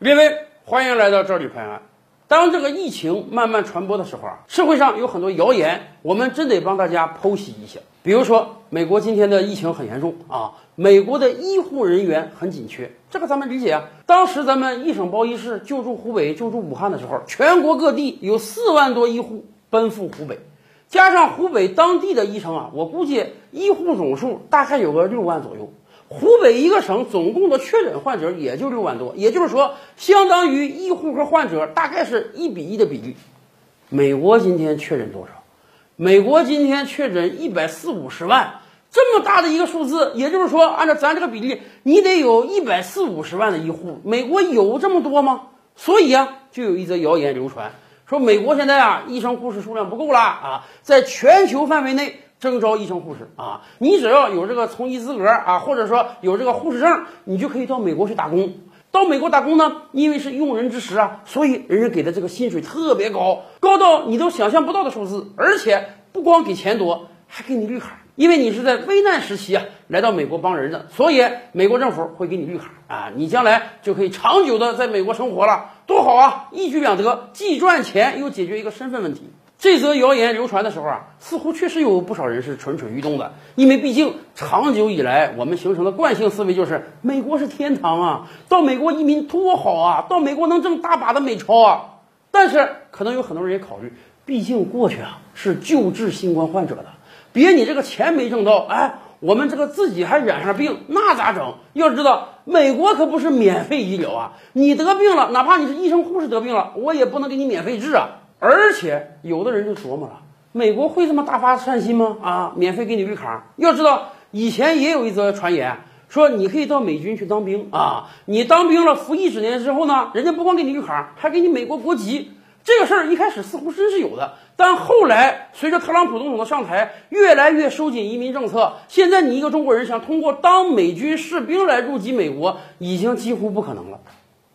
列位，欢迎来到这里拍案。当这个疫情慢慢传播的时候啊，社会上有很多谣言，我们真得帮大家剖析一下。比如说，美国今天的疫情很严重啊，美国的医护人员很紧缺，这个咱们理解啊。当时咱们一省包一市救助湖北、救助武汉的时候，全国各地有四万多医护奔赴湖北，加上湖北当地的医生啊，我估计医护总数大概有个六万左右。湖北一个省总共的确诊患者也就六万多，也就是说，相当于医护和患者大概是一比一的比例。美国今天确诊多少？美国今天确诊一百四五十万，这么大的一个数字，也就是说，按照咱这个比例，你得有一百四五十万的医护。美国有这么多吗？所以啊，就有一则谣言流传，说美国现在啊，医生护士数量不够了啊，在全球范围内。征招医生护士啊，你只要有这个从医资格啊，或者说有这个护士证，你就可以到美国去打工。到美国打工呢，因为是用人之时啊，所以人家给的这个薪水特别高，高到你都想象不到的数字。而且不光给钱多，还给你绿卡，因为你是在危难时期啊来到美国帮人的，所以美国政府会给你绿卡啊，你将来就可以长久的在美国生活了，多好啊！一举两得，既赚钱又解决一个身份问题。这则谣言流传的时候啊，似乎确实有不少人是蠢蠢欲动的，因为毕竟长久以来我们形成的惯性思维就是美国是天堂啊，到美国移民多好啊，到美国能挣大把的美钞啊。但是可能有很多人也考虑，毕竟过去啊是救治新冠患者的，别你这个钱没挣到，哎，我们这个自己还染上病，那咋整？要知道美国可不是免费医疗啊，你得病了，哪怕你是医生护士得病了，我也不能给你免费治啊。而且有的人就琢磨了，美国会这么大发善心吗？啊，免费给你绿卡。要知道，以前也有一则传言说，你可以到美军去当兵啊。你当兵了，服役几年之后呢，人家不光给你绿卡，还给你美国国籍。这个事儿一开始似乎真是有的，但后来随着特朗普总统的上台，越来越收紧移民政策。现在你一个中国人想通过当美军士兵来入籍美国，已经几乎不可能了。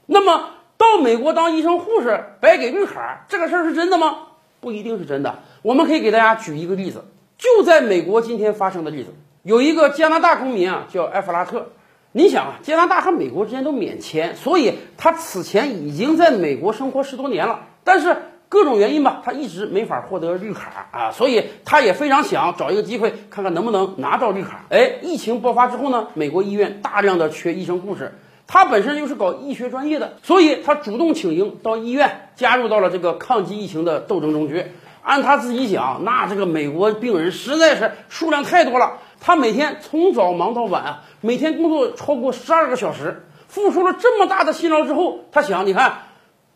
那么。到美国当医生护士白给绿卡，这个事儿是真的吗？不一定是真的。我们可以给大家举一个例子，就在美国今天发生的例子，有一个加拿大公民啊，叫埃弗拉特。你想啊，加拿大和美国之间都免签，所以他此前已经在美国生活十多年了。但是各种原因吧，他一直没法获得绿卡啊，所以他也非常想找一个机会，看看能不能拿到绿卡。哎，疫情爆发之后呢，美国医院大量的缺医生护士。他本身又是搞医学专业的，所以他主动请缨到医院，加入到了这个抗击疫情的斗争中去。按他自己讲，那这个美国病人实在是数量太多了，他每天从早忙到晚啊，每天工作超过十二个小时，付出了这么大的辛劳之后，他想，你看，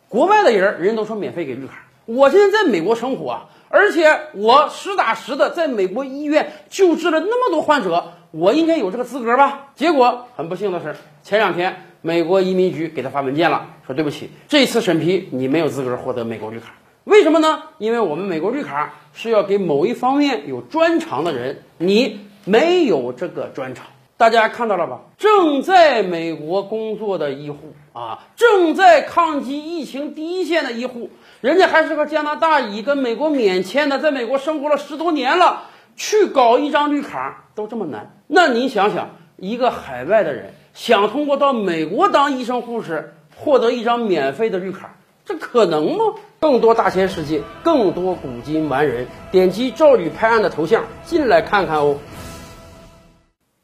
国外的人人都说免费给绿卡，我现在在美国生活啊，而且我实打实的在美国医院救治了那么多患者。我应该有这个资格吧？结果很不幸的是，前两天美国移民局给他发文件了，说对不起，这次审批你没有资格获得美国绿卡。为什么呢？因为我们美国绿卡是要给某一方面有专长的人，你没有这个专长。大家看到了吧？正在美国工作的医护啊，正在抗击疫情第一线的医护，人家还是个加拿大乙，跟美国免签的，在美国生活了十多年了。去搞一张绿卡都这么难，那你想想，一个海外的人想通过到美国当医生护士获得一张免费的绿卡，这可能吗？更多大千世界，更多古今完人，点击赵宇拍案的头像进来看看哦。